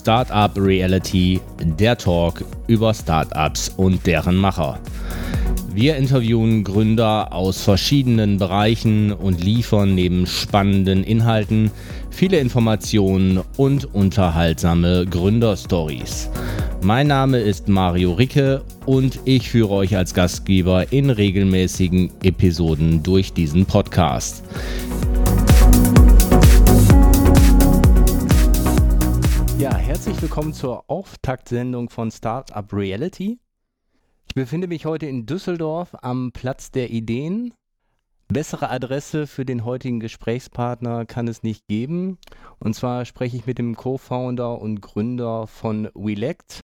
Startup Reality, der Talk über Startups und deren Macher. Wir interviewen Gründer aus verschiedenen Bereichen und liefern neben spannenden Inhalten viele Informationen und unterhaltsame Gründerstories. Mein Name ist Mario Ricke und ich führe euch als Gastgeber in regelmäßigen Episoden durch diesen Podcast. Ja, herzlich willkommen zur Auftaktsendung von Startup Reality. Ich befinde mich heute in Düsseldorf am Platz der Ideen. Bessere Adresse für den heutigen Gesprächspartner kann es nicht geben. Und zwar spreche ich mit dem Co-Founder und Gründer von WeLect,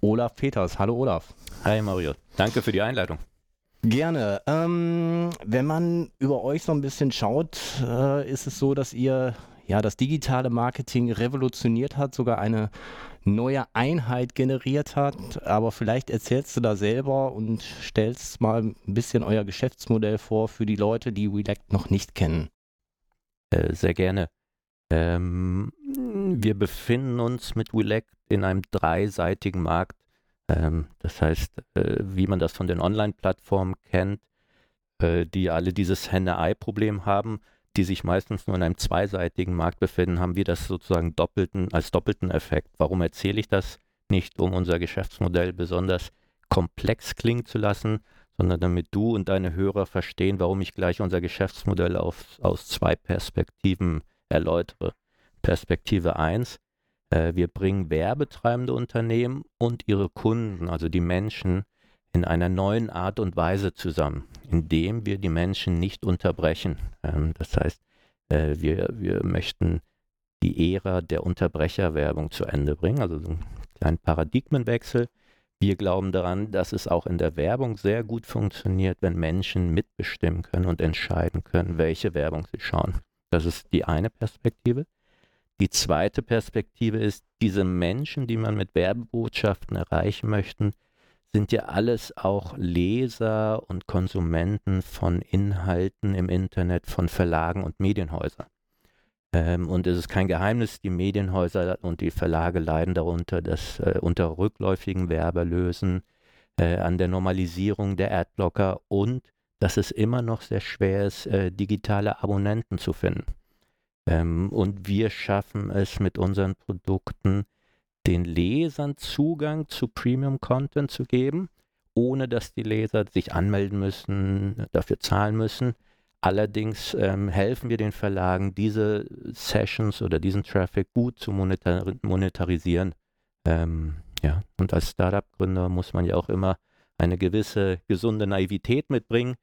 Olaf Peters. Hallo Olaf. Hi Mario, danke für die Einleitung. Gerne. Ähm, wenn man über euch so ein bisschen schaut, äh, ist es so, dass ihr ja das digitale Marketing revolutioniert hat, sogar eine neue Einheit generiert hat. Aber vielleicht erzählst du da selber und stellst mal ein bisschen euer Geschäftsmodell vor für die Leute, die Relect noch nicht kennen. Äh, sehr gerne. Ähm, wir befinden uns mit Relect in einem dreiseitigen Markt. Ähm, das heißt, äh, wie man das von den Online-Plattformen kennt, äh, die alle dieses Henne-Ei-Problem haben, die sich meistens nur in einem zweiseitigen Markt befinden, haben wir das sozusagen doppelten, als doppelten Effekt. Warum erzähle ich das? Nicht, um unser Geschäftsmodell besonders komplex klingen zu lassen, sondern damit du und deine Hörer verstehen, warum ich gleich unser Geschäftsmodell auf, aus zwei Perspektiven erläutere. Perspektive 1, äh, wir bringen werbetreibende Unternehmen und ihre Kunden, also die Menschen, in einer neuen Art und Weise zusammen, indem wir die Menschen nicht unterbrechen. Ähm, das heißt, äh, wir, wir möchten die Ära der Unterbrecherwerbung zu Ende bringen, also so einen kleinen Paradigmenwechsel. Wir glauben daran, dass es auch in der Werbung sehr gut funktioniert, wenn Menschen mitbestimmen können und entscheiden können, welche Werbung sie schauen. Das ist die eine Perspektive. Die zweite Perspektive ist, diese Menschen, die man mit Werbebotschaften erreichen möchte, sind ja alles auch Leser und Konsumenten von Inhalten im Internet, von Verlagen und Medienhäusern. Ähm, und es ist kein Geheimnis, die Medienhäuser und die Verlage leiden darunter, dass äh, unter rückläufigen Werberlösen, äh, an der Normalisierung der Adblocker und dass es immer noch sehr schwer ist, äh, digitale Abonnenten zu finden. Ähm, und wir schaffen es mit unseren Produkten, den Lesern Zugang zu Premium-Content zu geben, ohne dass die Leser sich anmelden müssen, dafür zahlen müssen. Allerdings ähm, helfen wir den Verlagen, diese Sessions oder diesen Traffic gut zu monetar monetarisieren. Ähm, ja, und als Startup-Gründer muss man ja auch immer eine gewisse gesunde Naivität mitbringen.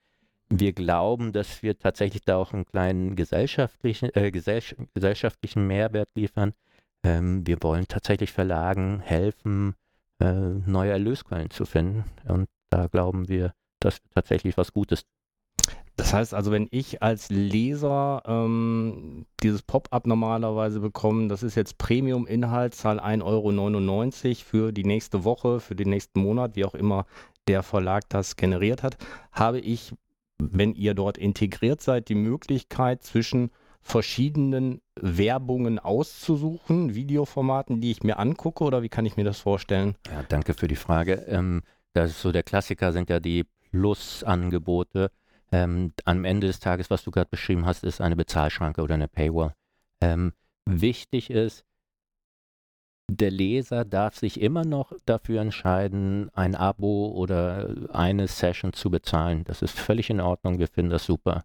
Wir glauben, dass wir tatsächlich da auch einen kleinen gesellschaftlichen, äh, gesellschaftlichen Mehrwert liefern, ähm, wir wollen tatsächlich Verlagen helfen, äh, neue Erlösquellen zu finden. Und da glauben wir, dass wir tatsächlich was Gutes das heißt also, wenn ich als Leser ähm, dieses Pop-up normalerweise bekomme, das ist jetzt Premium-Inhalt, zahl 1,99 Euro für die nächste Woche, für den nächsten Monat, wie auch immer der Verlag das generiert hat, habe ich, wenn ihr dort integriert seid, die Möglichkeit zwischen verschiedenen Werbungen auszusuchen, Videoformaten, die ich mir angucke oder wie kann ich mir das vorstellen? Ja, danke für die Frage. Ähm, das ist so der Klassiker sind ja die Plus-Angebote. Ähm, am Ende des Tages, was du gerade beschrieben hast, ist eine Bezahlschranke oder eine Paywall. Ähm, wichtig ist, der Leser darf sich immer noch dafür entscheiden, ein Abo oder eine Session zu bezahlen. Das ist völlig in Ordnung. Wir finden das super.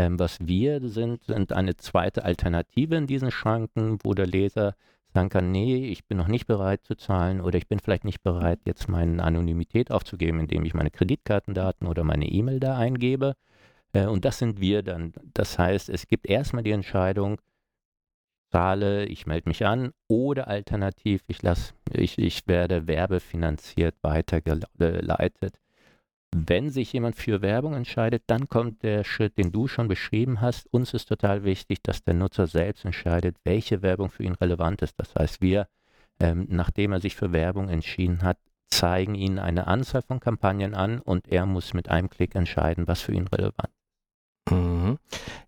Ähm, was wir sind, sind eine zweite Alternative in diesen Schranken, wo der Leser sagen kann, nee, ich bin noch nicht bereit zu zahlen oder ich bin vielleicht nicht bereit, jetzt meine Anonymität aufzugeben, indem ich meine Kreditkartendaten oder meine E-Mail da eingebe. Äh, und das sind wir dann. Das heißt, es gibt erstmal die Entscheidung, zahle, ich melde mich an oder alternativ, ich, lass, ich, ich werde werbefinanziert weitergeleitet. Wenn sich jemand für Werbung entscheidet, dann kommt der Schritt, den du schon beschrieben hast. Uns ist total wichtig, dass der Nutzer selbst entscheidet, welche Werbung für ihn relevant ist. Das heißt, wir, ähm, nachdem er sich für Werbung entschieden hat, zeigen ihn eine Anzahl von Kampagnen an und er muss mit einem Klick entscheiden, was für ihn relevant ist. Mhm.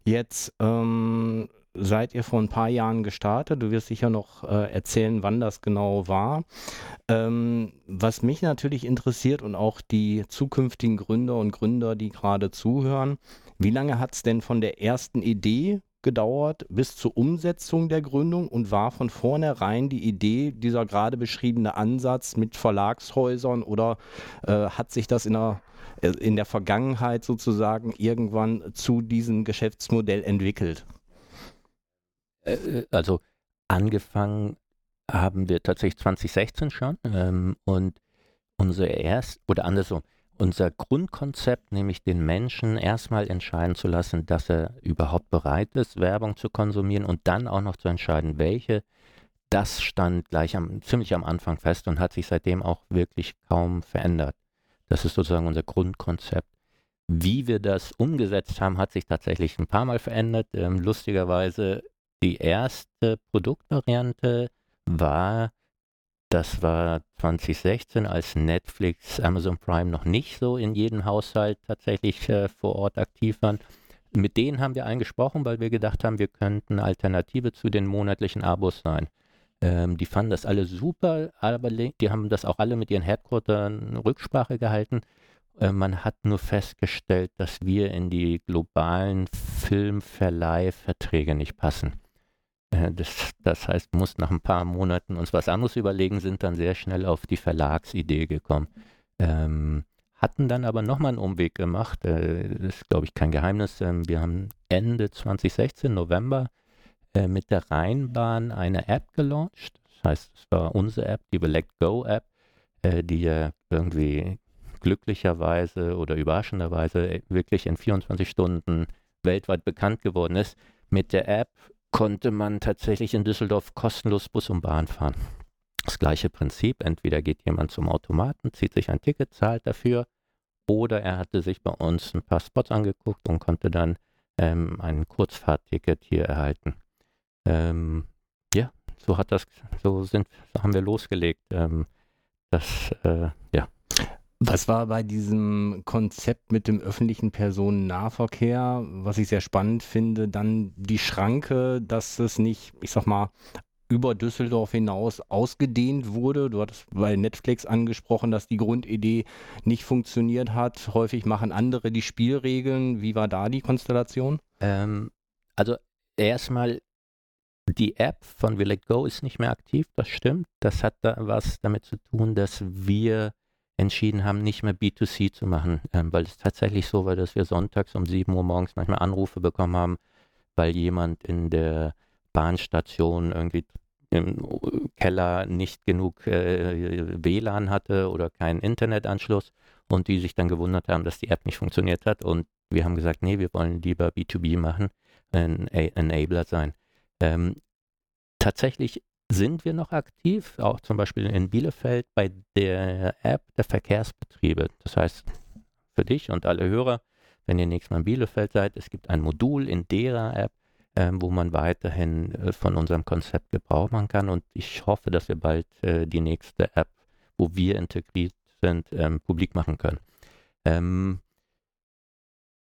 Jetzt ähm, seid ihr vor ein paar Jahren gestartet. Du wirst sicher noch äh, erzählen, wann das genau war. Ähm, was mich natürlich interessiert und auch die zukünftigen Gründer und Gründer, die gerade zuhören, wie lange hat es denn von der ersten Idee gedauert bis zur Umsetzung der Gründung und war von vornherein die Idee, dieser gerade beschriebene Ansatz mit Verlagshäusern oder äh, hat sich das in der, äh, in der Vergangenheit sozusagen irgendwann zu diesem Geschäftsmodell entwickelt? Äh, äh, also angefangen haben wir tatsächlich 2016 schon ähm, und unser erst oder andersrum, unser Grundkonzept, nämlich den Menschen erstmal entscheiden zu lassen, dass er überhaupt bereit ist, Werbung zu konsumieren und dann auch noch zu entscheiden, welche, das stand gleich am, ziemlich am Anfang fest und hat sich seitdem auch wirklich kaum verändert. Das ist sozusagen unser Grundkonzept. Wie wir das umgesetzt haben, hat sich tatsächlich ein paar Mal verändert. Ähm, lustigerweise die erste Produktvariante war das war 2016, als Netflix, Amazon Prime noch nicht so in jedem Haushalt tatsächlich äh, vor Ort aktiv waren. Mit denen haben wir eingesprochen, weil wir gedacht haben, wir könnten Alternative zu den monatlichen Abos sein. Ähm, die fanden das alle super, aber die haben das auch alle mit ihren Headquartern Rücksprache gehalten. Äh, man hat nur festgestellt, dass wir in die globalen Filmverleihverträge nicht passen. Äh, das, das heißt, muss nach ein paar Monaten uns was anderes überlegen, sind dann sehr schnell auf die Verlagsidee gekommen. Ähm, hatten dann aber nochmal einen Umweg gemacht. Äh, das ist, glaube ich, kein Geheimnis. Ähm, wir haben Ende 2016, November, äh, mit der Rheinbahn eine App gelauncht. Das heißt, es war unsere App, die Let Go App, äh, die ja irgendwie glücklicherweise oder überraschenderweise äh, wirklich in 24 Stunden weltweit bekannt geworden ist. Mit der App konnte man tatsächlich in Düsseldorf kostenlos Bus und Bahn fahren. Das gleiche Prinzip, entweder geht jemand zum Automaten, zieht sich ein Ticket, zahlt dafür, oder er hatte sich bei uns ein paar Spots angeguckt und konnte dann ähm, ein Kurzfahrtticket hier erhalten. Ähm, ja, so hat das, so sind, so haben wir losgelegt. Ähm, das, äh, was war bei diesem Konzept mit dem öffentlichen Personennahverkehr, was ich sehr spannend finde, dann die Schranke, dass es nicht, ich sag mal, über Düsseldorf hinaus ausgedehnt wurde. Du hattest bei Netflix angesprochen, dass die Grundidee nicht funktioniert hat. Häufig machen andere die Spielregeln. Wie war da die Konstellation? Ähm, also erstmal, die App von Will Go ist nicht mehr aktiv, das stimmt. Das hat da was damit zu tun, dass wir entschieden haben, nicht mehr B2C zu machen, ähm, weil es tatsächlich so war, dass wir sonntags um 7 Uhr morgens manchmal Anrufe bekommen haben, weil jemand in der Bahnstation irgendwie im Keller nicht genug äh, WLAN hatte oder keinen Internetanschluss und die sich dann gewundert haben, dass die App nicht funktioniert hat und wir haben gesagt, nee, wir wollen lieber B2B machen, ein Enabler sein. Ähm, tatsächlich sind wir noch aktiv, auch zum Beispiel in Bielefeld bei der App der Verkehrsbetriebe. Das heißt, für dich und alle Hörer, wenn ihr nächstes Mal in Bielefeld seid, es gibt ein Modul in derer App, ähm, wo man weiterhin äh, von unserem Konzept Gebrauch machen kann. Und ich hoffe, dass wir bald äh, die nächste App, wo wir integriert sind, ähm, publik machen können. Ähm,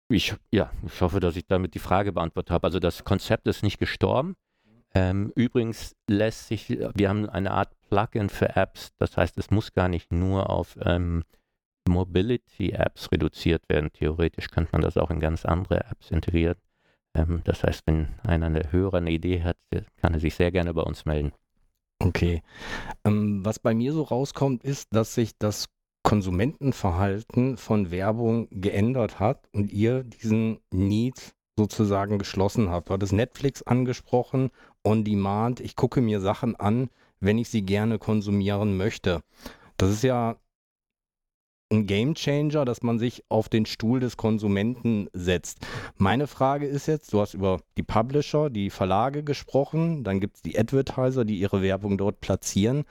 ich, ja, ich hoffe, dass ich damit die Frage beantwortet habe. Also das Konzept ist nicht gestorben. Ähm, übrigens lässt sich, wir haben eine Art Plugin für Apps, das heißt, es muss gar nicht nur auf ähm, Mobility-Apps reduziert werden. Theoretisch könnte man das auch in ganz andere Apps integrieren. Ähm, das heißt, wenn einer eine höhere Idee hat, kann er sich sehr gerne bei uns melden. Okay. Ähm, was bei mir so rauskommt, ist, dass sich das Konsumentenverhalten von Werbung geändert hat und ihr diesen Need sozusagen geschlossen habt. Du hattest Netflix angesprochen, On Demand. Ich gucke mir Sachen an, wenn ich sie gerne konsumieren möchte. Das ist ja ein Game Changer, dass man sich auf den Stuhl des Konsumenten setzt. Meine Frage ist jetzt, du hast über die Publisher, die Verlage gesprochen, dann gibt es die Advertiser, die ihre Werbung dort platzieren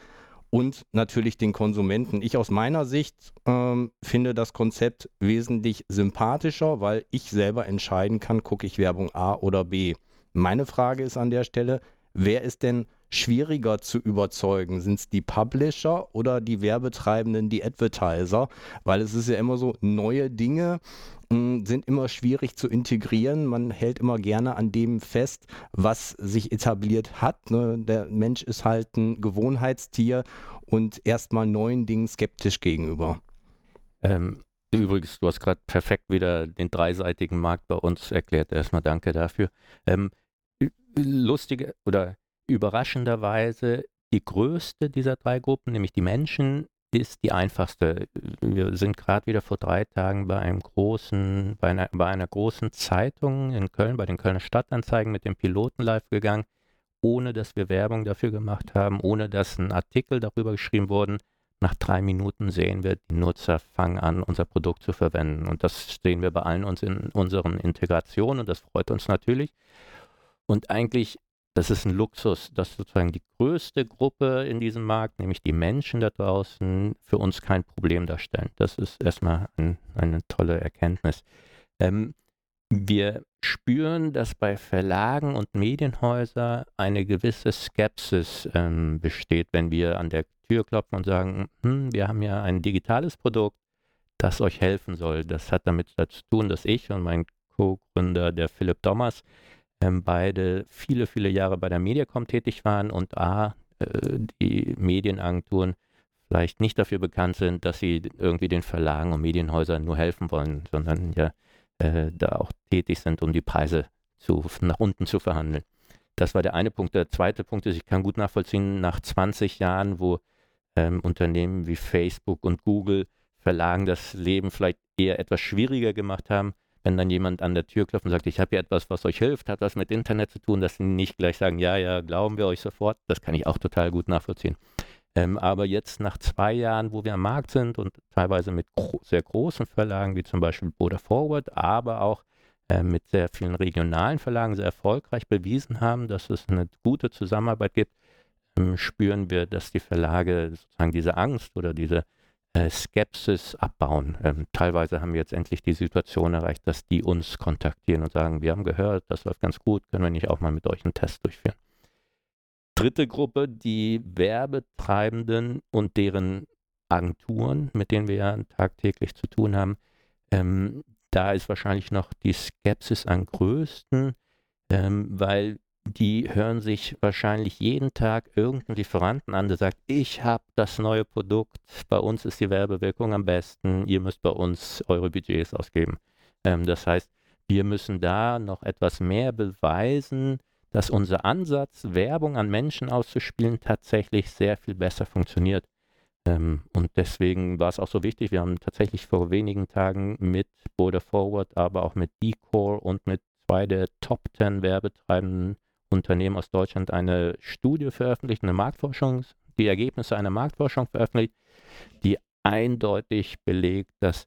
und natürlich den Konsumenten. Ich aus meiner Sicht ähm, finde das Konzept wesentlich sympathischer, weil ich selber entscheiden kann, gucke ich Werbung A oder B. Meine Frage ist an der Stelle, wer ist denn schwieriger zu überzeugen? Sind es die Publisher oder die Werbetreibenden, die Advertiser? Weil es ist ja immer so, neue Dinge hm, sind immer schwierig zu integrieren. Man hält immer gerne an dem fest, was sich etabliert hat. Ne? Der Mensch ist halt ein Gewohnheitstier und erstmal neuen Dingen skeptisch gegenüber. Ähm, übrigens, du hast gerade perfekt wieder den dreiseitigen Markt bei uns erklärt. Erstmal danke dafür. Ähm, lustige oder überraschenderweise die größte dieser drei Gruppen, nämlich die Menschen, ist die einfachste. Wir sind gerade wieder vor drei Tagen bei einem großen, bei einer, bei einer großen Zeitung in Köln, bei den Kölner Stadtanzeigen mit dem Piloten live gegangen, ohne dass wir Werbung dafür gemacht haben, ohne dass ein Artikel darüber geschrieben wurde. Nach drei Minuten sehen wir, die Nutzer fangen an, unser Produkt zu verwenden. Und das sehen wir bei allen uns in unseren Integrationen und das freut uns natürlich. Und eigentlich das ist ein Luxus, dass sozusagen die größte Gruppe in diesem Markt, nämlich die Menschen da draußen, für uns kein Problem darstellen. Das ist erstmal ein, eine tolle Erkenntnis. Ähm, wir spüren, dass bei Verlagen und Medienhäusern eine gewisse Skepsis ähm, besteht, wenn wir an der Tür klopfen und sagen, hm, wir haben ja ein digitales Produkt, das euch helfen soll. Das hat damit zu tun, dass ich und mein Co-Gründer, der Philipp Thomas, ähm, beide viele, viele Jahre bei der Mediacom tätig waren und A, äh, die Medienagenturen vielleicht nicht dafür bekannt sind, dass sie irgendwie den Verlagen und Medienhäusern nur helfen wollen, sondern ja äh, da auch tätig sind, um die Preise zu, nach unten zu verhandeln. Das war der eine Punkt. Der zweite Punkt ist, ich kann gut nachvollziehen, nach 20 Jahren, wo ähm, Unternehmen wie Facebook und Google Verlagen das Leben vielleicht eher etwas schwieriger gemacht haben, wenn dann jemand an der Tür klopft und sagt, ich habe hier etwas, was euch hilft, hat was mit Internet zu tun, dass sie nicht gleich sagen, ja, ja, glauben wir euch sofort. Das kann ich auch total gut nachvollziehen. Ähm, aber jetzt nach zwei Jahren, wo wir am Markt sind und teilweise mit gro sehr großen Verlagen wie zum Beispiel Border Forward, aber auch äh, mit sehr vielen regionalen Verlagen sehr erfolgreich bewiesen haben, dass es eine gute Zusammenarbeit gibt, ähm, spüren wir, dass die Verlage sozusagen diese Angst oder diese Skepsis abbauen. Ähm, teilweise haben wir jetzt endlich die Situation erreicht, dass die uns kontaktieren und sagen, wir haben gehört, das läuft ganz gut, können wir nicht auch mal mit euch einen Test durchführen. Dritte Gruppe, die Werbetreibenden und deren Agenturen, mit denen wir ja tagtäglich zu tun haben. Ähm, da ist wahrscheinlich noch die Skepsis am größten, ähm, weil die hören sich wahrscheinlich jeden Tag irgendeinen Lieferanten an, der sagt, ich habe das neue Produkt, bei uns ist die Werbewirkung am besten, ihr müsst bei uns eure Budgets ausgeben. Ähm, das heißt, wir müssen da noch etwas mehr beweisen, dass unser Ansatz, Werbung an Menschen auszuspielen, tatsächlich sehr viel besser funktioniert. Ähm, und deswegen war es auch so wichtig, wir haben tatsächlich vor wenigen Tagen mit Border Forward, aber auch mit Decor und mit zwei der Top 10 Werbetreibenden Unternehmen aus Deutschland eine Studie veröffentlicht, eine Marktforschung, die Ergebnisse einer Marktforschung veröffentlicht, die eindeutig belegt, dass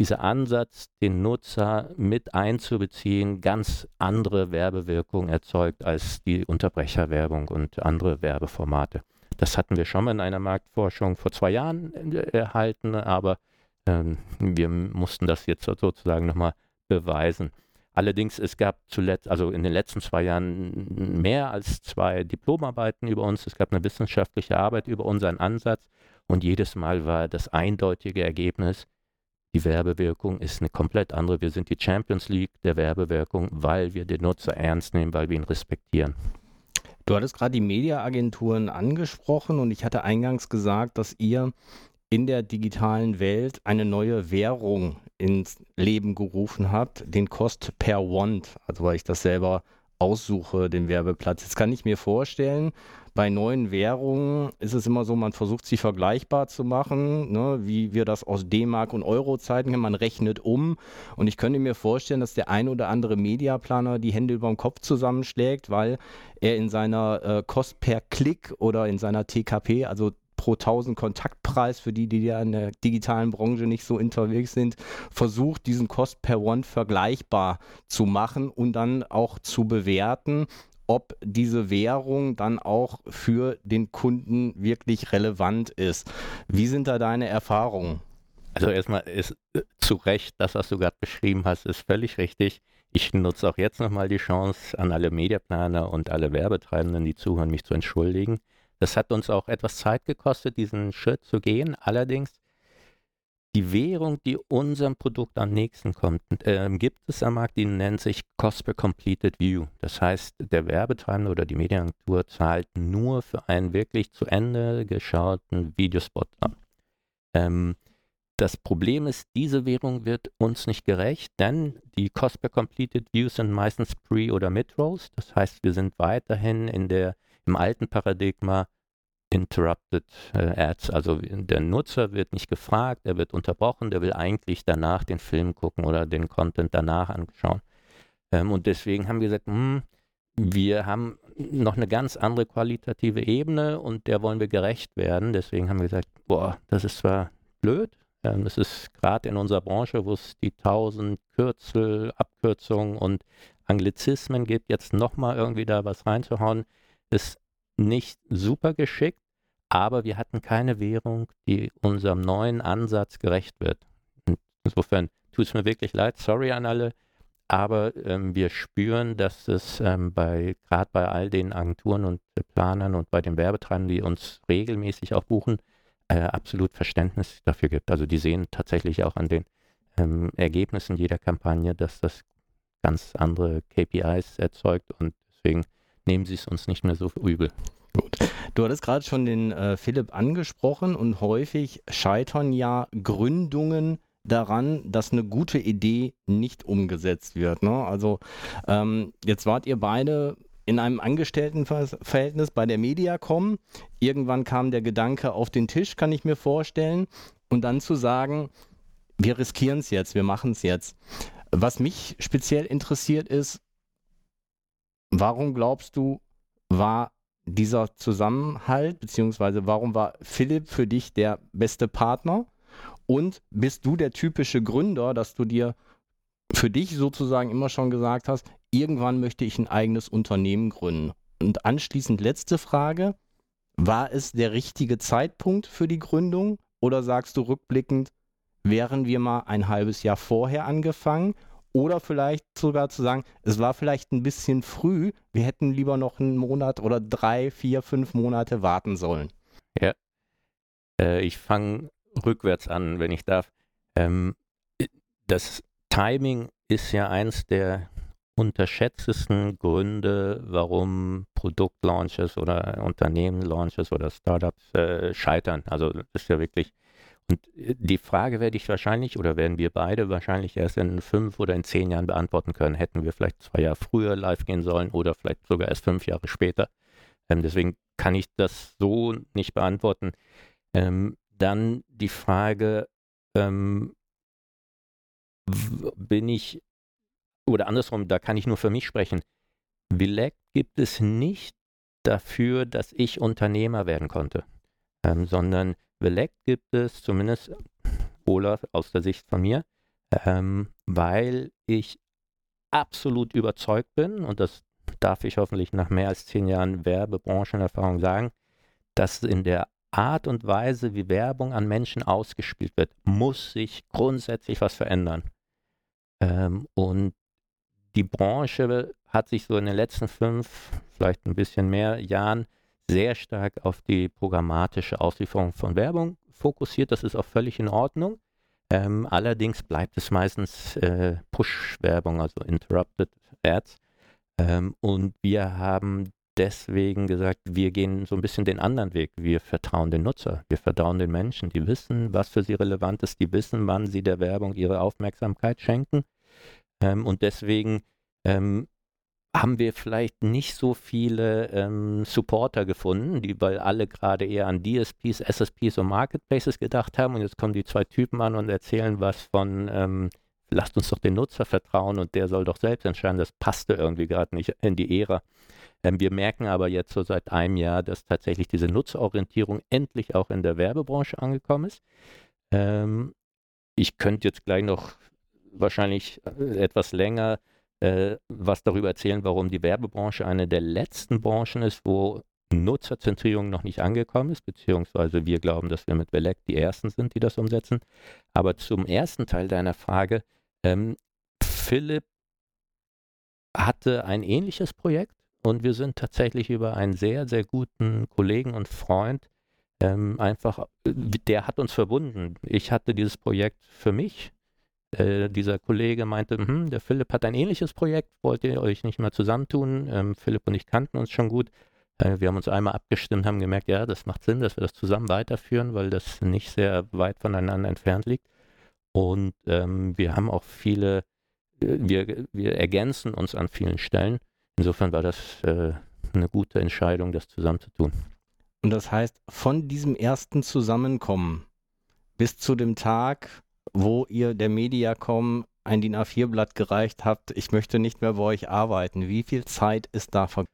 dieser Ansatz, den Nutzer mit einzubeziehen, ganz andere Werbewirkung erzeugt als die Unterbrecherwerbung und andere Werbeformate. Das hatten wir schon mal in einer Marktforschung vor zwei Jahren erhalten, aber ähm, wir mussten das jetzt sozusagen nochmal beweisen. Allerdings, es gab zuletzt, also in den letzten zwei Jahren mehr als zwei Diplomarbeiten über uns. Es gab eine wissenschaftliche Arbeit über unseren Ansatz und jedes Mal war das eindeutige Ergebnis, die Werbewirkung ist eine komplett andere. Wir sind die Champions League der Werbewirkung, weil wir den Nutzer ernst nehmen, weil wir ihn respektieren. Du hattest gerade die Mediaagenturen angesprochen und ich hatte eingangs gesagt, dass ihr in der digitalen Welt eine neue Währung ins Leben gerufen habt, den Cost per Want, also weil ich das selber aussuche, den Werbeplatz. Jetzt kann ich mir vorstellen, bei neuen Währungen ist es immer so, man versucht sie vergleichbar zu machen, ne, wie wir das aus D-Mark und Euro-Zeiten kennen. Man rechnet um und ich könnte mir vorstellen, dass der ein oder andere Mediaplaner die Hände über den Kopf zusammenschlägt, weil er in seiner äh, Cost per Klick oder in seiner TKP, also pro 1000 Kontaktpreis für die, die ja in der digitalen Branche nicht so unterwegs sind, versucht, diesen Cost per One vergleichbar zu machen und dann auch zu bewerten, ob diese Währung dann auch für den Kunden wirklich relevant ist. Wie sind da deine Erfahrungen? Also erstmal ist äh, zu Recht, das, was du gerade beschrieben hast, ist völlig richtig. ich nutze auch jetzt nochmal die Chance, an alle Mediaplaner und alle Werbetreibenden, die zuhören, mich zu entschuldigen. Das hat uns auch etwas Zeit gekostet, diesen Schritt zu gehen. Allerdings die Währung, die unserem Produkt am nächsten kommt, äh, gibt es am Markt, die nennt sich Cost per Completed View. Das heißt, der Werbetreibende oder die Medienagentur zahlt nur für einen wirklich zu Ende geschauten Videospot an. Ähm, das Problem ist, diese Währung wird uns nicht gerecht, denn die Cost per Completed Views sind meistens Pre- oder Mid-Rows. Das heißt, wir sind weiterhin in der, im alten Paradigma Interrupted äh, Ads. Also der Nutzer wird nicht gefragt, er wird unterbrochen, der will eigentlich danach den Film gucken oder den Content danach anschauen. Ähm, und deswegen haben wir gesagt, hm, wir haben noch eine ganz andere qualitative Ebene und der wollen wir gerecht werden. Deswegen haben wir gesagt, boah, das ist zwar blöd, ähm, es ist gerade in unserer Branche, wo es die tausend Kürzel, Abkürzungen und Anglizismen gibt, jetzt nochmal irgendwie da was reinzuhauen, ist nicht super geschickt aber wir hatten keine Währung, die unserem neuen Ansatz gerecht wird. insofern tut es mir wirklich leid, sorry an alle, aber ähm, wir spüren, dass es ähm, bei gerade bei all den Agenturen und Planern und bei den Werbetreibenden, die uns regelmäßig auch buchen, äh, absolut Verständnis dafür gibt. Also die sehen tatsächlich auch an den ähm, Ergebnissen jeder Kampagne, dass das ganz andere KPIs erzeugt und deswegen nehmen sie es uns nicht mehr so übel. Gut. Du hattest gerade schon den äh, Philipp angesprochen und häufig scheitern ja Gründungen daran, dass eine gute Idee nicht umgesetzt wird. Ne? Also ähm, jetzt wart ihr beide in einem Angestelltenverhältnis bei der Mediacom. Irgendwann kam der Gedanke auf den Tisch, kann ich mir vorstellen. Und dann zu sagen, wir riskieren es jetzt, wir machen es jetzt. Was mich speziell interessiert ist, warum glaubst du, war dieser Zusammenhalt, beziehungsweise warum war Philipp für dich der beste Partner? Und bist du der typische Gründer, dass du dir für dich sozusagen immer schon gesagt hast, irgendwann möchte ich ein eigenes Unternehmen gründen? Und anschließend letzte Frage, war es der richtige Zeitpunkt für die Gründung oder sagst du rückblickend, wären wir mal ein halbes Jahr vorher angefangen oder vielleicht sogar zu sagen, es war vielleicht ein bisschen früh, wir hätten lieber noch einen Monat oder drei, vier, fünf Monate warten sollen. Ja. Äh, ich fange rückwärts an, wenn ich darf. Ähm, das Timing ist ja eins der unterschätztesten Gründe, warum Produktlaunches oder Unternehmenlaunches oder Startups äh, scheitern. Also das ist ja wirklich und äh, die Frage werde ich wahrscheinlich oder werden wir beide wahrscheinlich erst in fünf oder in zehn Jahren beantworten können. Hätten wir vielleicht zwei Jahre früher live gehen sollen oder vielleicht sogar erst fünf Jahre später. Ähm, deswegen kann ich das so nicht beantworten. Ähm, dann die Frage, ähm, bin ich, oder andersrum, da kann ich nur für mich sprechen. Willect gibt es nicht dafür, dass ich Unternehmer werden konnte, ähm, sondern Beleg gibt es, zumindest Olaf aus der Sicht von mir, ähm, weil ich absolut überzeugt bin, und das darf ich hoffentlich nach mehr als zehn Jahren Werbebranchenerfahrung sagen, dass in der Art und Weise, wie Werbung an Menschen ausgespielt wird, muss sich grundsätzlich was verändern. Ähm, und die Branche hat sich so in den letzten fünf, vielleicht ein bisschen mehr Jahren sehr stark auf die programmatische Auslieferung von Werbung fokussiert. Das ist auch völlig in Ordnung. Ähm, allerdings bleibt es meistens äh, Push-Werbung, also Interrupted Ads. Ähm, und wir haben deswegen gesagt, wir gehen so ein bisschen den anderen Weg. Wir vertrauen den Nutzer, wir vertrauen den Menschen, die wissen, was für sie relevant ist, die wissen, wann sie der Werbung ihre Aufmerksamkeit schenken. Ähm, und deswegen ähm, haben wir vielleicht nicht so viele ähm, Supporter gefunden, die, weil alle gerade eher an DSPs, SSPs und Marketplaces gedacht haben. Und jetzt kommen die zwei Typen an und erzählen was von, ähm, lasst uns doch den Nutzer vertrauen und der soll doch selbst entscheiden. Das passte irgendwie gerade nicht in die Ära. Ähm, wir merken aber jetzt so seit einem Jahr, dass tatsächlich diese Nutzerorientierung endlich auch in der Werbebranche angekommen ist. Ähm, ich könnte jetzt gleich noch wahrscheinlich äh, etwas länger äh, was darüber erzählen, warum die Werbebranche eine der letzten Branchen ist, wo Nutzerzentrierung noch nicht angekommen ist, beziehungsweise wir glauben, dass wir mit Belek die Ersten sind, die das umsetzen. Aber zum ersten Teil deiner Frage, ähm, Philipp hatte ein ähnliches Projekt und wir sind tatsächlich über einen sehr, sehr guten Kollegen und Freund ähm, einfach, der hat uns verbunden. Ich hatte dieses Projekt für mich. Äh, dieser Kollege meinte, hm, der Philipp hat ein ähnliches Projekt, wollt ihr euch nicht mal zusammentun? Ähm, Philipp und ich kannten uns schon gut. Äh, wir haben uns einmal abgestimmt, haben gemerkt, ja, das macht Sinn, dass wir das zusammen weiterführen, weil das nicht sehr weit voneinander entfernt liegt. Und ähm, wir haben auch viele, äh, wir, wir ergänzen uns an vielen Stellen. Insofern war das äh, eine gute Entscheidung, das zusammenzutun. Und das heißt, von diesem ersten Zusammenkommen bis zu dem Tag, wo ihr der Mediacom ein DIN A4-Blatt gereicht habt, ich möchte nicht mehr bei euch arbeiten. Wie viel Zeit ist da vergangen?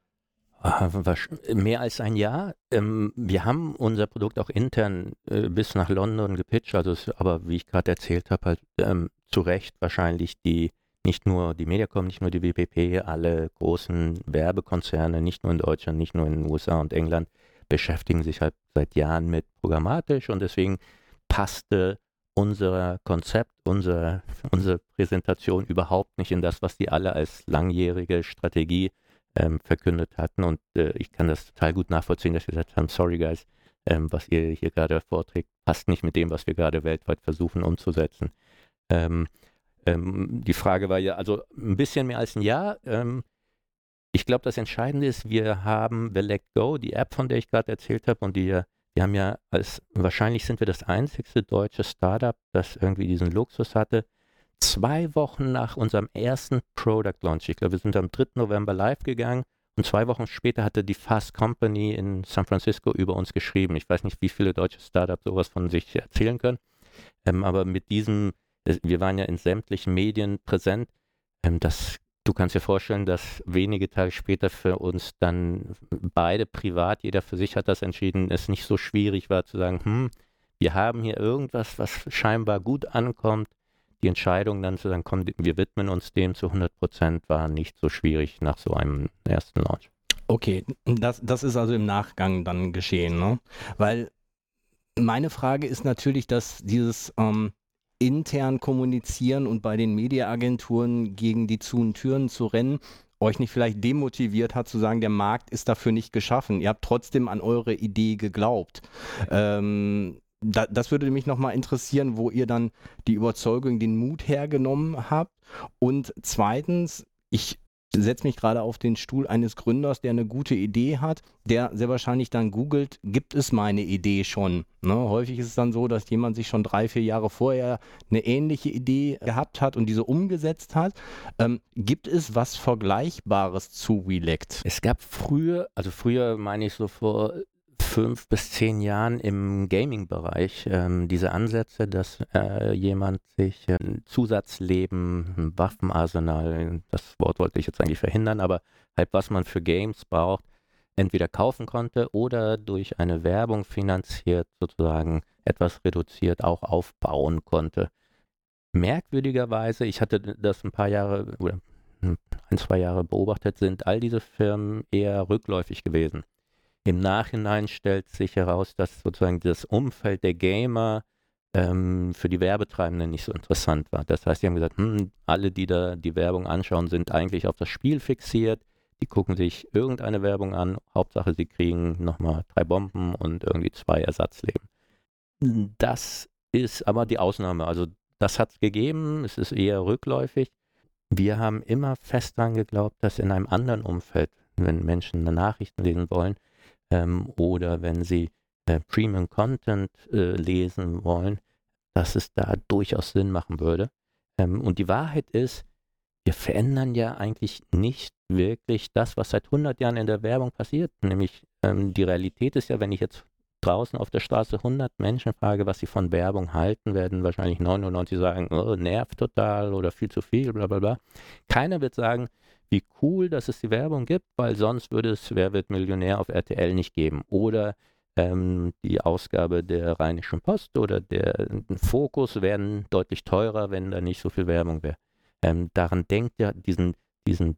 Mehr als ein Jahr. Ähm, wir haben unser Produkt auch intern äh, bis nach London gepitcht, also es, aber wie ich gerade erzählt habe, halt ähm, zu Recht wahrscheinlich die nicht nur die Mediacom, nicht nur die WPP, alle großen Werbekonzerne, nicht nur in Deutschland, nicht nur in den USA und England, beschäftigen sich halt seit Jahren mit programmatisch und deswegen passte unser Konzept, unsere, unsere Präsentation überhaupt nicht in das, was die alle als langjährige Strategie ähm, verkündet hatten. Und äh, ich kann das total gut nachvollziehen, dass wir gesagt haben, sorry guys, ähm, was ihr hier gerade vorträgt, passt nicht mit dem, was wir gerade weltweit versuchen umzusetzen. Ähm, ähm, die Frage war ja, also ein bisschen mehr als ein Jahr. Ähm, ich glaube, das Entscheidende ist, wir haben The Let Go, die App, von der ich gerade erzählt habe, und die, wir haben ja als, wahrscheinlich sind wir das einzigste deutsche Startup, das irgendwie diesen Luxus hatte, zwei Wochen nach unserem ersten Product Launch, ich glaube, wir sind am 3. November live gegangen und zwei Wochen später hatte die Fast Company in San Francisco über uns geschrieben. Ich weiß nicht, wie viele deutsche Startups sowas von sich erzählen können, ähm, aber mit diesem wir waren ja in sämtlichen Medien präsent. Ähm, das, du kannst dir vorstellen, dass wenige Tage später für uns dann beide privat, jeder für sich hat das entschieden, es nicht so schwierig war zu sagen, hm, wir haben hier irgendwas, was scheinbar gut ankommt. Die Entscheidung dann zu sagen, komm, wir widmen uns dem zu 100 Prozent, war nicht so schwierig nach so einem ersten Launch. Okay, das, das ist also im Nachgang dann geschehen, ne? Weil meine Frage ist natürlich, dass dieses ähm, intern kommunizieren und bei den Mediaagenturen gegen die zu und Türen zu rennen, euch nicht vielleicht demotiviert hat zu sagen, der Markt ist dafür nicht geschaffen. Ihr habt trotzdem an eure Idee geglaubt. Ähm, da, das würde mich nochmal interessieren, wo ihr dann die Überzeugung, den Mut hergenommen habt. Und zweitens, ich setze mich gerade auf den Stuhl eines Gründers, der eine gute Idee hat, der sehr wahrscheinlich dann googelt, gibt es meine Idee schon? Ne? Häufig ist es dann so, dass jemand sich schon drei, vier Jahre vorher eine ähnliche Idee gehabt hat und diese umgesetzt hat. Ähm, gibt es was Vergleichbares zu Relect? Es gab früher, also früher meine ich so vor fünf bis zehn Jahren im Gaming-Bereich ähm, diese Ansätze, dass äh, jemand sich äh, ein Zusatzleben, ein Waffenarsenal, das Wort wollte ich jetzt eigentlich verhindern, aber halt was man für Games braucht, entweder kaufen konnte oder durch eine Werbung finanziert sozusagen etwas reduziert auch aufbauen konnte. Merkwürdigerweise, ich hatte das ein paar Jahre oder ein, zwei Jahre beobachtet, sind all diese Firmen eher rückläufig gewesen. Im Nachhinein stellt sich heraus, dass sozusagen das Umfeld der Gamer ähm, für die Werbetreibenden nicht so interessant war. Das heißt, die haben gesagt, hm, alle, die da die Werbung anschauen, sind eigentlich auf das Spiel fixiert. Die gucken sich irgendeine Werbung an. Hauptsache, sie kriegen nochmal drei Bomben und irgendwie zwei Ersatzleben. Das ist aber die Ausnahme. Also das hat es gegeben. Es ist eher rückläufig. Wir haben immer fest daran geglaubt, dass in einem anderen Umfeld, wenn Menschen Nachrichten lesen wollen, ähm, oder wenn Sie äh, Premium Content äh, lesen wollen, dass es da durchaus Sinn machen würde. Ähm, und die Wahrheit ist, wir verändern ja eigentlich nicht wirklich das, was seit 100 Jahren in der Werbung passiert. Nämlich ähm, die Realität ist ja, wenn ich jetzt draußen auf der Straße 100 Menschen frage, was sie von Werbung halten, werden wahrscheinlich 99 sagen, oh, nervt total oder viel zu viel, bla bla bla. Keiner wird sagen, wie cool, dass es die Werbung gibt, weil sonst würde es Wer wird Millionär auf RTL nicht geben. Oder ähm, die Ausgabe der Rheinischen Post oder der Fokus wären deutlich teurer, wenn da nicht so viel Werbung wäre. Ähm, daran denkt ja, diesen, diesen,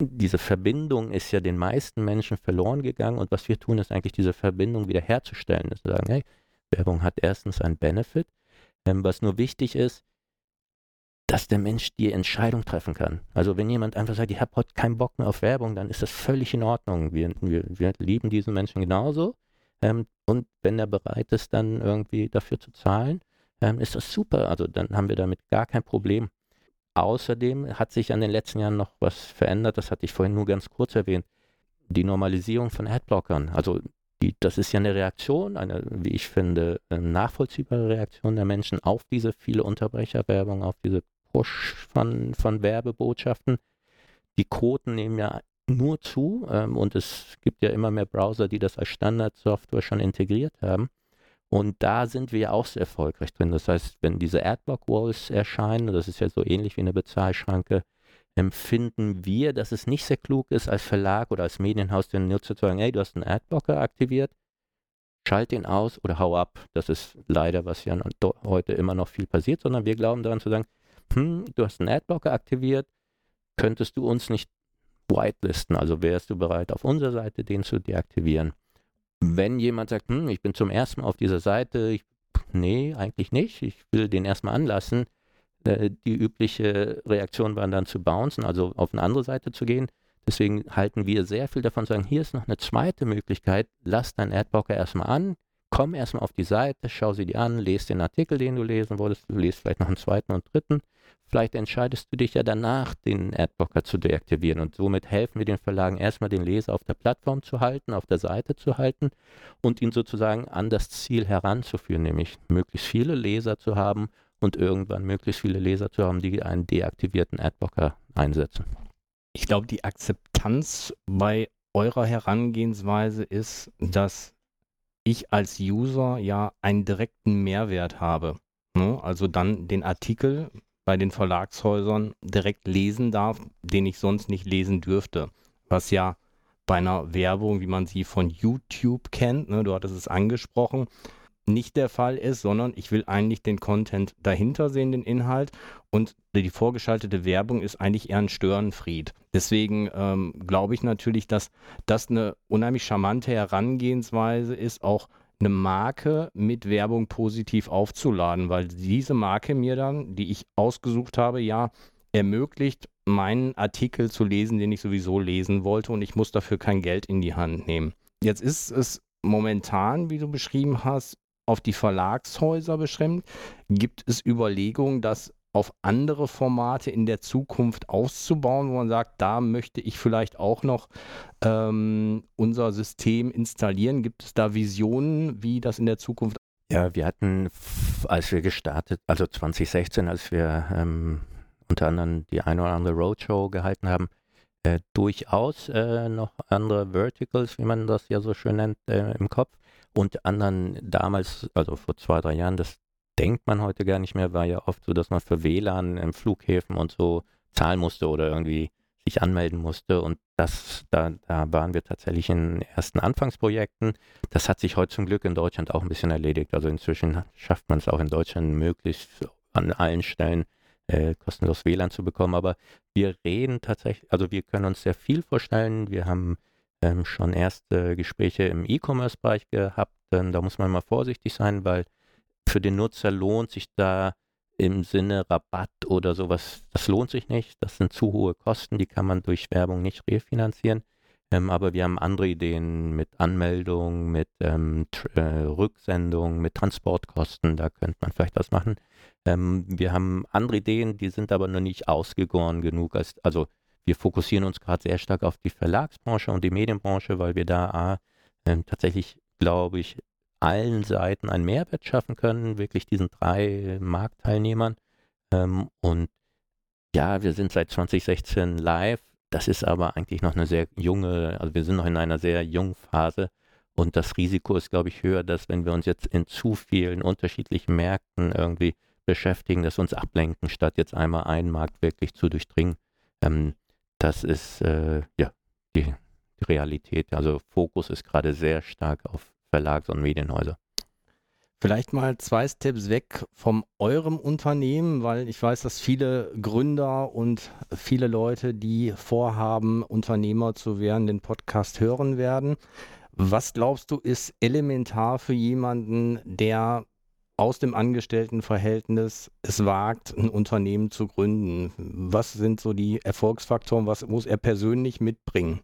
diese Verbindung ist ja den meisten Menschen verloren gegangen und was wir tun, ist eigentlich diese Verbindung wieder herzustellen. Dass sagen, hey, Werbung hat erstens einen Benefit. Ähm, was nur wichtig ist, dass der Mensch die Entscheidung treffen kann. Also wenn jemand einfach sagt, ich habe heute keinen Bock mehr auf Werbung, dann ist das völlig in Ordnung. Wir, wir, wir lieben diesen Menschen genauso. Ähm, und wenn er bereit ist, dann irgendwie dafür zu zahlen, ähm, ist das super. Also dann haben wir damit gar kein Problem. Außerdem hat sich an den letzten Jahren noch was verändert, das hatte ich vorhin nur ganz kurz erwähnt. Die Normalisierung von Adblockern. Also die, das ist ja eine Reaktion, eine, wie ich finde, nachvollziehbare Reaktion der Menschen auf diese viele Unterbrecherwerbung, auf diese Push von, von Werbebotschaften. Die Quoten nehmen ja nur zu ähm, und es gibt ja immer mehr Browser, die das als Standardsoftware schon integriert haben. Und da sind wir auch sehr erfolgreich drin. Das heißt, wenn diese Adblock-Walls erscheinen, das ist ja so ähnlich wie eine Bezahlschranke, empfinden wir, dass es nicht sehr klug ist, als Verlag oder als Medienhaus den Nutzer zu sagen, hey, du hast einen Adblocker aktiviert, schalt den aus oder hau ab. Das ist leider, was ja heute immer noch viel passiert, sondern wir glauben daran zu sagen, hm, du hast einen Adblocker aktiviert, könntest du uns nicht whitelisten, also wärst du bereit, auf unserer Seite den zu deaktivieren. Wenn jemand sagt, hm, ich bin zum ersten Mal auf dieser Seite, ich, nee, eigentlich nicht, ich will den erstmal anlassen, äh, die übliche Reaktion war dann zu bouncen, also auf eine andere Seite zu gehen. Deswegen halten wir sehr viel davon, sagen, hier ist noch eine zweite Möglichkeit, lass deinen Adblocker erstmal an, komm erstmal auf die Seite, schau sie dir an, lese den Artikel, den du lesen wolltest, du lest vielleicht noch einen zweiten und dritten. Vielleicht entscheidest du dich ja danach, den Adblocker zu deaktivieren und somit helfen wir den Verlagen erstmal den Leser auf der Plattform zu halten, auf der Seite zu halten und ihn sozusagen an das Ziel heranzuführen, nämlich möglichst viele Leser zu haben und irgendwann möglichst viele Leser zu haben, die einen deaktivierten Adblocker einsetzen. Ich glaube, die Akzeptanz bei eurer Herangehensweise ist, dass ich als User ja einen direkten Mehrwert habe. Ne? Also dann den Artikel bei den Verlagshäusern direkt lesen darf, den ich sonst nicht lesen dürfte. Was ja bei einer Werbung, wie man sie von YouTube kennt, ne, du hattest es angesprochen, nicht der Fall ist, sondern ich will eigentlich den Content dahinter sehen, den Inhalt. Und die vorgeschaltete Werbung ist eigentlich eher ein Störenfried. Deswegen ähm, glaube ich natürlich, dass das eine unheimlich charmante Herangehensweise ist, auch eine Marke mit Werbung positiv aufzuladen, weil diese Marke mir dann, die ich ausgesucht habe, ja ermöglicht, meinen Artikel zu lesen, den ich sowieso lesen wollte und ich muss dafür kein Geld in die Hand nehmen. Jetzt ist es momentan, wie du beschrieben hast, auf die Verlagshäuser beschränkt? Gibt es Überlegungen, das auf andere Formate in der Zukunft auszubauen, wo man sagt, da möchte ich vielleicht auch noch ähm, unser System installieren? Gibt es da Visionen, wie das in der Zukunft? Ja, wir hatten, als wir gestartet, also 2016, als wir ähm, unter anderem die eine oder andere Roadshow gehalten haben, äh, durchaus äh, noch andere Verticals, wie man das ja so schön nennt, äh, im Kopf und anderen damals, also vor zwei, drei Jahren, das denkt man heute gar nicht mehr, war ja oft so, dass man für WLAN im Flughäfen und so zahlen musste oder irgendwie sich anmelden musste. Und das, da, da waren wir tatsächlich in ersten Anfangsprojekten. Das hat sich heute zum Glück in Deutschland auch ein bisschen erledigt. Also inzwischen schafft man es auch in Deutschland möglichst an allen Stellen äh, kostenlos WLAN zu bekommen. Aber wir reden tatsächlich, also wir können uns sehr viel vorstellen. Wir haben ähm, schon erste Gespräche im E-Commerce-Bereich gehabt. Denn da muss man mal vorsichtig sein, weil für den Nutzer lohnt sich da im Sinne Rabatt oder sowas, das lohnt sich nicht. Das sind zu hohe Kosten, die kann man durch Werbung nicht refinanzieren. Ähm, aber wir haben andere Ideen mit Anmeldung, mit ähm, äh, Rücksendung, mit Transportkosten, da könnte man vielleicht was machen. Ähm, wir haben andere Ideen, die sind aber noch nicht ausgegoren genug. Als, also wir fokussieren uns gerade sehr stark auf die Verlagsbranche und die Medienbranche, weil wir da äh, tatsächlich, glaube ich, allen Seiten einen Mehrwert schaffen können, wirklich diesen drei Marktteilnehmern. Ähm, und ja, wir sind seit 2016 live. Das ist aber eigentlich noch eine sehr junge, also wir sind noch in einer sehr jungen Phase. Und das Risiko ist, glaube ich, höher, dass wenn wir uns jetzt in zu vielen unterschiedlichen Märkten irgendwie beschäftigen, dass uns ablenken, statt jetzt einmal einen Markt wirklich zu durchdringen. Ähm, das ist äh, ja die, die Realität. Also Fokus ist gerade sehr stark auf Verlags- und Medienhäuser. Vielleicht mal zwei Steps weg von eurem Unternehmen, weil ich weiß, dass viele Gründer und viele Leute, die vorhaben, Unternehmer zu werden, den Podcast hören werden. Was glaubst du, ist elementar für jemanden, der aus dem Angestelltenverhältnis es wagt, ein Unternehmen zu gründen? Was sind so die Erfolgsfaktoren? Was muss er persönlich mitbringen?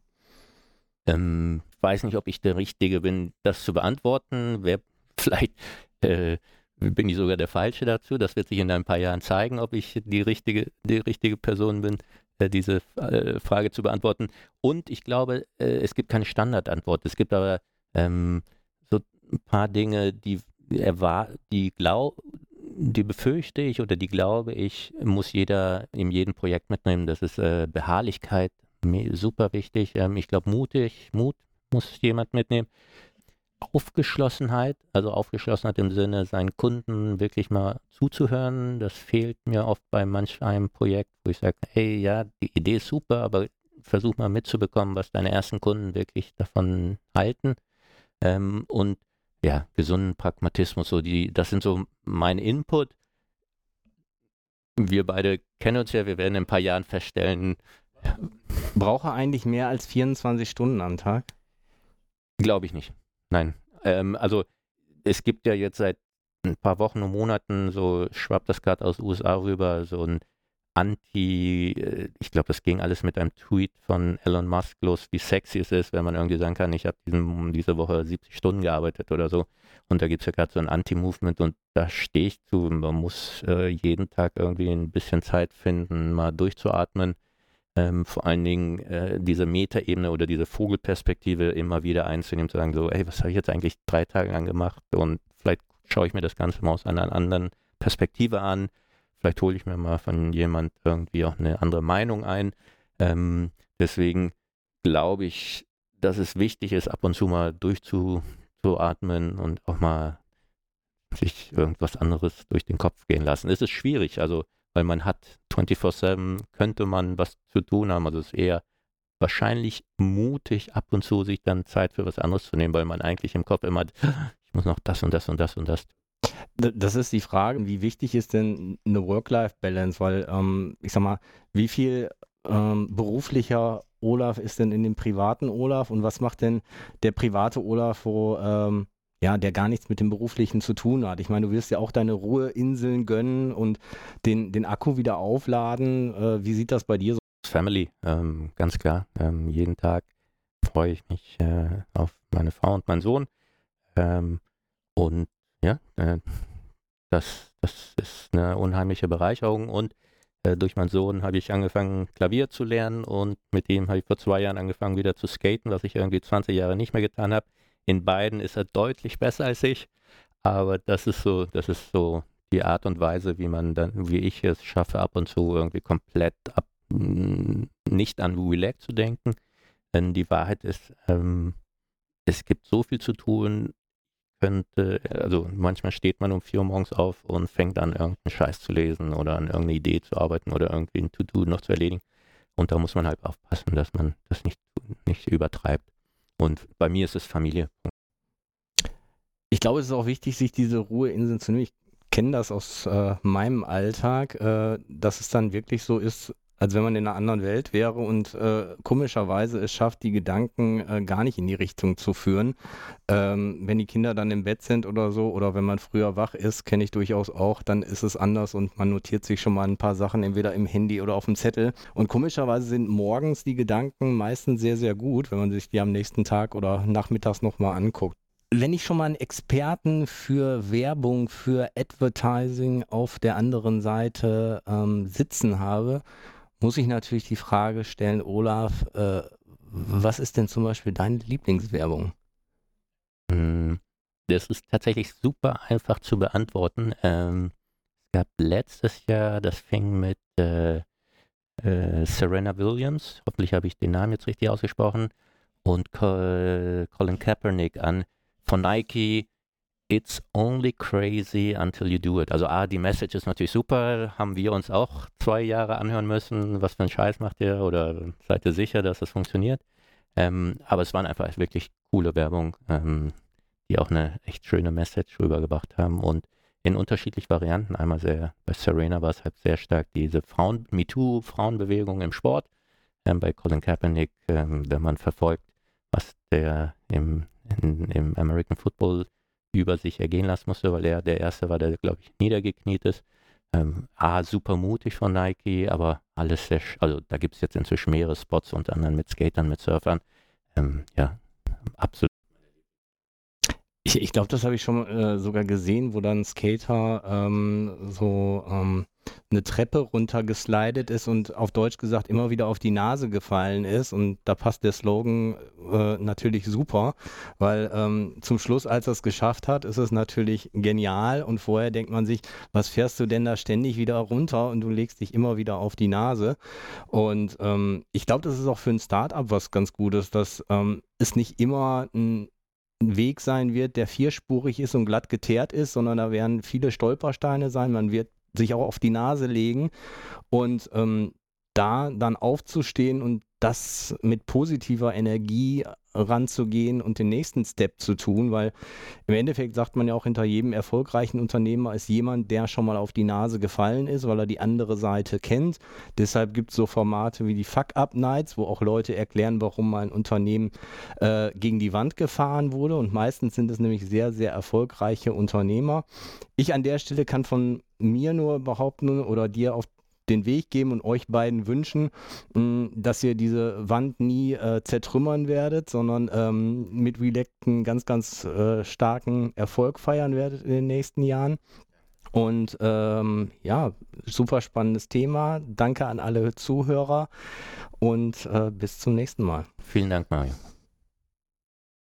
Ähm, weiß nicht, ob ich der Richtige bin, das zu beantworten. Wer vielleicht äh, bin ich sogar der Falsche dazu. Das wird sich in ein paar Jahren zeigen, ob ich die richtige, die richtige Person bin, äh, diese äh, Frage zu beantworten. Und ich glaube, äh, es gibt keine Standardantwort. Es gibt aber ähm, so ein paar Dinge, die er die glaub, die befürchte ich oder die glaube ich, muss jeder in jedem Projekt mitnehmen. Das ist äh, Beharrlichkeit, super wichtig. Ähm, ich glaube, mutig, Mut muss jemand mitnehmen. Aufgeschlossenheit, also Aufgeschlossenheit im Sinne, seinen Kunden wirklich mal zuzuhören. Das fehlt mir oft bei manch einem Projekt, wo ich sage, hey, ja, die Idee ist super, aber versuch mal mitzubekommen, was deine ersten Kunden wirklich davon halten. Ähm, und ja, gesunden Pragmatismus, so die, das sind so mein Input. Wir beide kennen uns ja, wir werden in ein paar Jahren feststellen. Brauche eigentlich mehr als 24 Stunden am Tag? Glaube ich nicht. Nein. Ähm, also es gibt ja jetzt seit ein paar Wochen und Monaten, so schwappt das gerade aus USA rüber, so ein Anti, äh, ich glaube, das ging alles mit einem Tweet von Elon Musk los, wie sexy es ist, wenn man irgendwie sagen kann, ich habe diese Woche 70 Stunden gearbeitet oder so. Und da gibt es ja gerade so ein Anti-Movement und da stehe ich zu. Man muss äh, jeden Tag irgendwie ein bisschen Zeit finden, mal durchzuatmen. Ähm, vor allen Dingen äh, diese Metaebene oder diese Vogelperspektive immer wieder einzunehmen, zu sagen, so, ey, was habe ich jetzt eigentlich drei Tage lang gemacht? Und vielleicht schaue ich mir das Ganze mal aus einer anderen Perspektive an Vielleicht hole ich mir mal von jemand irgendwie auch eine andere Meinung ein. Ähm, deswegen glaube ich, dass es wichtig ist, ab und zu mal durchzuatmen und auch mal sich irgendwas anderes durch den Kopf gehen lassen. Es ist schwierig, also weil man hat 24-7, könnte man was zu tun haben. Also es ist eher wahrscheinlich mutig, ab und zu sich dann Zeit für was anderes zu nehmen, weil man eigentlich im Kopf immer, ich muss noch das und das und das und das das ist die Frage, wie wichtig ist denn eine Work-Life-Balance? Weil, ähm, ich sag mal, wie viel ähm, beruflicher Olaf ist denn in dem privaten Olaf und was macht denn der private Olaf, wo ähm, ja, der gar nichts mit dem Beruflichen zu tun hat. Ich meine, du wirst ja auch deine Ruheinseln gönnen und den, den Akku wieder aufladen. Äh, wie sieht das bei dir so? Family, ähm, ganz klar. Ähm, jeden Tag freue ich mich äh, auf meine Frau und meinen Sohn. Ähm, und ja, äh, das, das ist eine unheimliche Bereicherung und äh, durch meinen Sohn habe ich angefangen, Klavier zu lernen und mit ihm habe ich vor zwei Jahren angefangen, wieder zu skaten, was ich irgendwie 20 Jahre nicht mehr getan habe. In beiden ist er deutlich besser als ich, aber das ist so, das ist so die Art und Weise, wie man dann, wie ich es schaffe, ab und zu irgendwie komplett ab, nicht an Relax zu denken. Denn die Wahrheit ist, ähm, es gibt so viel zu tun, könnte, also manchmal steht man um vier Uhr morgens auf und fängt an, irgendeinen Scheiß zu lesen oder an irgendeine Idee zu arbeiten oder irgendwie ein To-Do noch zu erledigen. Und da muss man halt aufpassen, dass man das nicht, nicht übertreibt. Und bei mir ist es Familie. Ich glaube, es ist auch wichtig, sich diese Ruheinseln zu nehmen. Ich kenne das aus äh, meinem Alltag, äh, dass es dann wirklich so ist, als wenn man in einer anderen Welt wäre und äh, komischerweise es schafft, die Gedanken äh, gar nicht in die Richtung zu führen. Ähm, wenn die Kinder dann im Bett sind oder so, oder wenn man früher wach ist, kenne ich durchaus auch, dann ist es anders und man notiert sich schon mal ein paar Sachen entweder im Handy oder auf dem Zettel. Und komischerweise sind morgens die Gedanken meistens sehr, sehr gut, wenn man sich die am nächsten Tag oder nachmittags nochmal anguckt wenn ich schon mal einen Experten für Werbung, für Advertising auf der anderen Seite ähm, sitzen habe, muss ich natürlich die Frage stellen, Olaf, äh, was ist denn zum Beispiel deine Lieblingswerbung? Hm, das ist tatsächlich super einfach zu beantworten. Ähm, es gab letztes Jahr, das fing mit äh, äh, Serena Williams, hoffentlich habe ich den Namen jetzt richtig ausgesprochen, und Colin Kaepernick an von Nike It's only crazy until you do it. Also A, die Message ist natürlich super, haben wir uns auch zwei Jahre anhören müssen, was für ein Scheiß macht ihr oder seid ihr sicher, dass das funktioniert. Ähm, aber es waren einfach wirklich coole Werbung, ähm, die auch eine echt schöne Message rübergebracht haben und in unterschiedlichen Varianten. Einmal sehr, bei Serena war es halt sehr stark diese Frauen, MeToo-Frauenbewegung im Sport. Ähm, bei Colin Kaepernick, ähm, wenn man verfolgt, was der im, in, im American Football über sich ergehen lassen musste, weil er der Erste war, der, glaube ich, niedergekniet ist. Ähm, A, super mutig von Nike, aber alles sehr, also da gibt es jetzt inzwischen mehrere Spots, unter anderem mit Skatern, mit Surfern. Ähm, ja, absolut. Ich, ich glaube, das habe ich schon äh, sogar gesehen, wo dann Skater ähm, so ähm, eine Treppe runtergeslidet ist und auf Deutsch gesagt immer wieder auf die Nase gefallen ist. Und da passt der Slogan äh, natürlich super, weil ähm, zum Schluss, als er es geschafft hat, ist es natürlich genial. Und vorher denkt man sich, was fährst du denn da ständig wieder runter und du legst dich immer wieder auf die Nase. Und ähm, ich glaube, das ist auch für ein Startup was ganz Gutes, dass ähm, es nicht immer ein Weg sein wird, der vierspurig ist und glatt geteert ist, sondern da werden viele Stolpersteine sein. Man wird sich auch auf die Nase legen. Und ähm, da dann aufzustehen und das mit positiver Energie ranzugehen und den nächsten Step zu tun, weil im Endeffekt sagt man ja auch, hinter jedem erfolgreichen Unternehmer ist jemand, der schon mal auf die Nase gefallen ist, weil er die andere Seite kennt. Deshalb gibt es so Formate wie die Fuck-Up-Nights, wo auch Leute erklären, warum mein Unternehmen äh, gegen die Wand gefahren wurde und meistens sind es nämlich sehr, sehr erfolgreiche Unternehmer. Ich an der Stelle kann von mir nur behaupten oder dir auf den Weg geben und euch beiden wünschen, mm, dass ihr diese Wand nie äh, zertrümmern werdet, sondern ähm, mit Relect einen ganz, ganz äh, starken Erfolg feiern werdet in den nächsten Jahren. Und ähm, ja, super spannendes Thema. Danke an alle Zuhörer und äh, bis zum nächsten Mal. Vielen Dank, Mario.